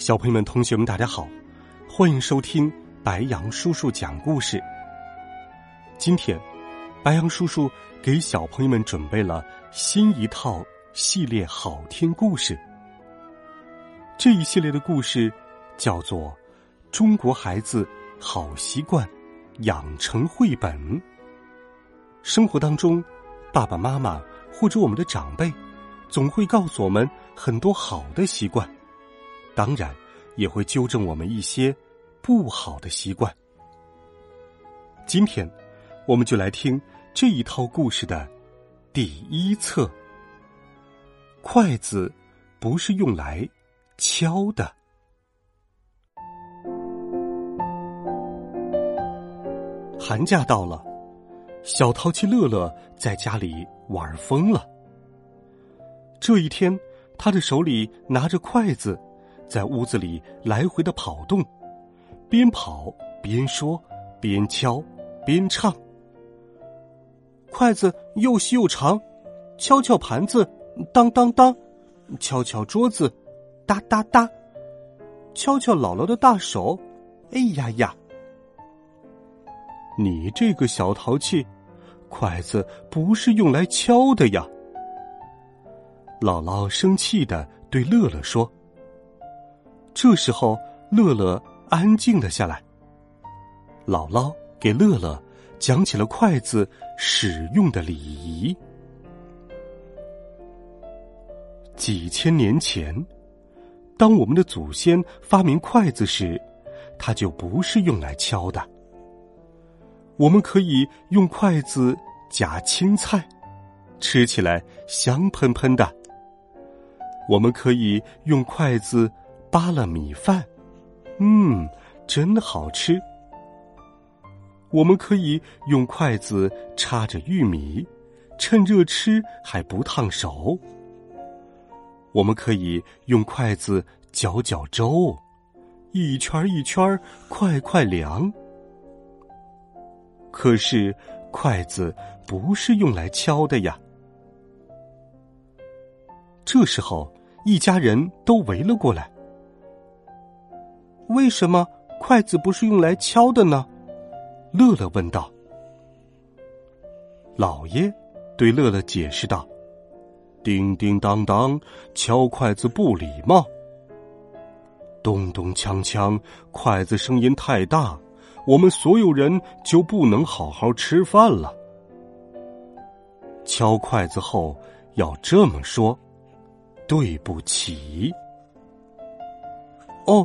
小朋友们、同学们，大家好，欢迎收听白杨叔叔讲故事。今天，白杨叔叔给小朋友们准备了新一套系列好听故事。这一系列的故事叫做《中国孩子好习惯养成绘本》。生活当中，爸爸妈妈或者我们的长辈，总会告诉我们很多好的习惯。当然，也会纠正我们一些不好的习惯。今天，我们就来听这一套故事的第一册。筷子不是用来敲的。寒假到了，小淘气乐乐在家里玩疯了。这一天，他的手里拿着筷子。在屋子里来回的跑动，边跑边说，边敲边唱。筷子又细又长，敲敲盘子，当当当；敲敲桌子，哒哒哒；敲敲姥姥的大手，哎呀呀！你这个小淘气，筷子不是用来敲的呀！姥姥生气的对乐乐说。这时候，乐乐安静了下来。姥姥给乐乐讲起了筷子使用的礼仪。几千年前，当我们的祖先发明筷子时，它就不是用来敲的。我们可以用筷子夹青菜，吃起来香喷喷的。我们可以用筷子。扒了米饭，嗯，真好吃。我们可以用筷子插着玉米，趁热吃还不烫手。我们可以用筷子搅搅粥，一圈一圈，快快凉。可是筷子不是用来敲的呀。这时候，一家人都围了过来。为什么筷子不是用来敲的呢？乐乐问道。老爷对乐乐解释道：“叮叮当当，敲筷子不礼貌；咚咚锵锵，筷子声音太大，我们所有人就不能好好吃饭了。敲筷子后要这么说：对不起。”哦。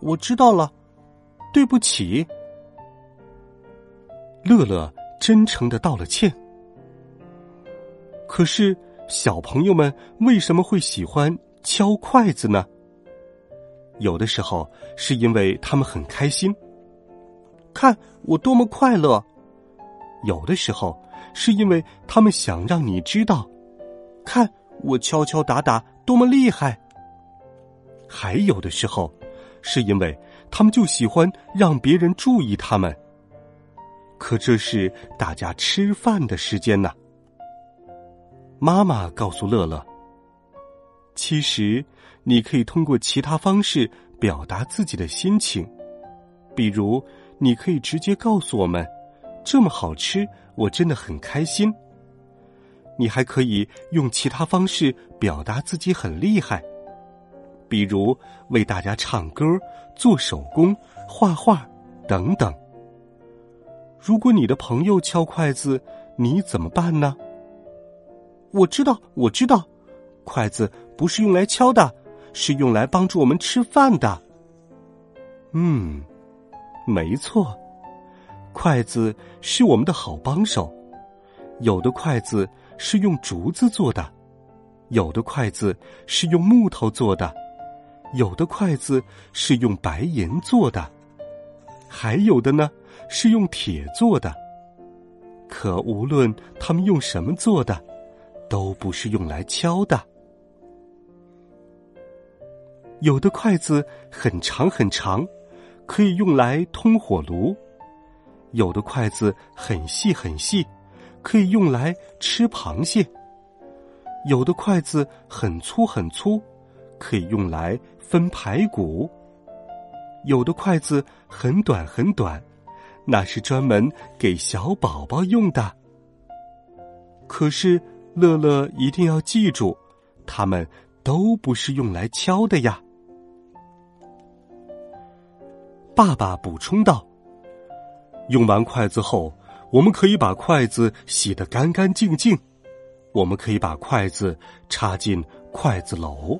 我知道了，对不起。乐乐真诚的道了歉。可是，小朋友们为什么会喜欢敲筷子呢？有的时候是因为他们很开心，看我多么快乐；有的时候是因为他们想让你知道，看我敲敲打打多么厉害；还有的时候。是因为他们就喜欢让别人注意他们。可这是大家吃饭的时间呢。妈妈告诉乐乐：“其实你可以通过其他方式表达自己的心情，比如你可以直接告诉我们，这么好吃，我真的很开心。你还可以用其他方式表达自己很厉害。”比如为大家唱歌、做手工、画画等等。如果你的朋友敲筷子，你怎么办呢？我知道，我知道，筷子不是用来敲的，是用来帮助我们吃饭的。嗯，没错，筷子是我们的好帮手。有的筷子是用竹子做的，有的筷子是用木头做的。有的筷子是用白银做的，还有的呢是用铁做的。可无论他们用什么做的，都不是用来敲的。有的筷子很长很长，可以用来通火炉；有的筷子很细很细，可以用来吃螃蟹；有的筷子很粗很粗，可以用来分排骨；有的筷子很短很短，那是专门给小宝宝用的。可是，乐乐一定要记住，它们都不是用来敲的呀。爸爸补充道：“用完筷子后，我们可以把筷子洗得干干净净。我们可以把筷子插进筷子篓。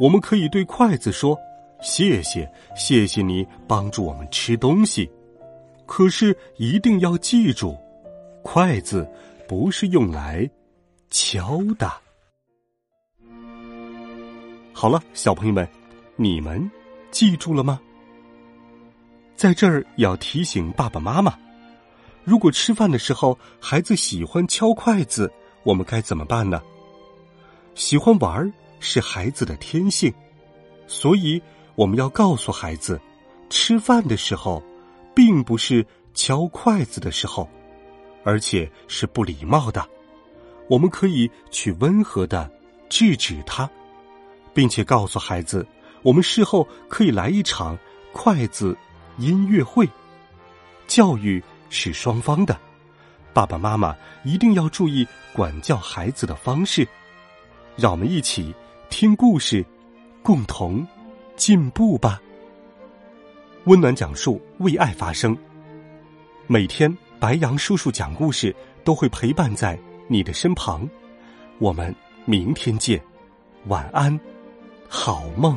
我们可以对筷子说：‘谢谢，谢谢你帮助我们吃东西。’可是一定要记住，筷子不是用来敲的。好了，小朋友们，你们记住了吗？”在这儿要提醒爸爸妈妈：如果吃饭的时候孩子喜欢敲筷子，我们该怎么办呢？喜欢玩儿是孩子的天性，所以我们要告诉孩子，吃饭的时候并不是敲筷子的时候，而且是不礼貌的。我们可以去温和的制止他，并且告诉孩子，我们事后可以来一场筷子。音乐会，教育是双方的，爸爸妈妈一定要注意管教孩子的方式。让我们一起听故事，共同进步吧。温暖讲述，为爱发声。每天，白杨叔叔讲故事都会陪伴在你的身旁。我们明天见，晚安，好梦。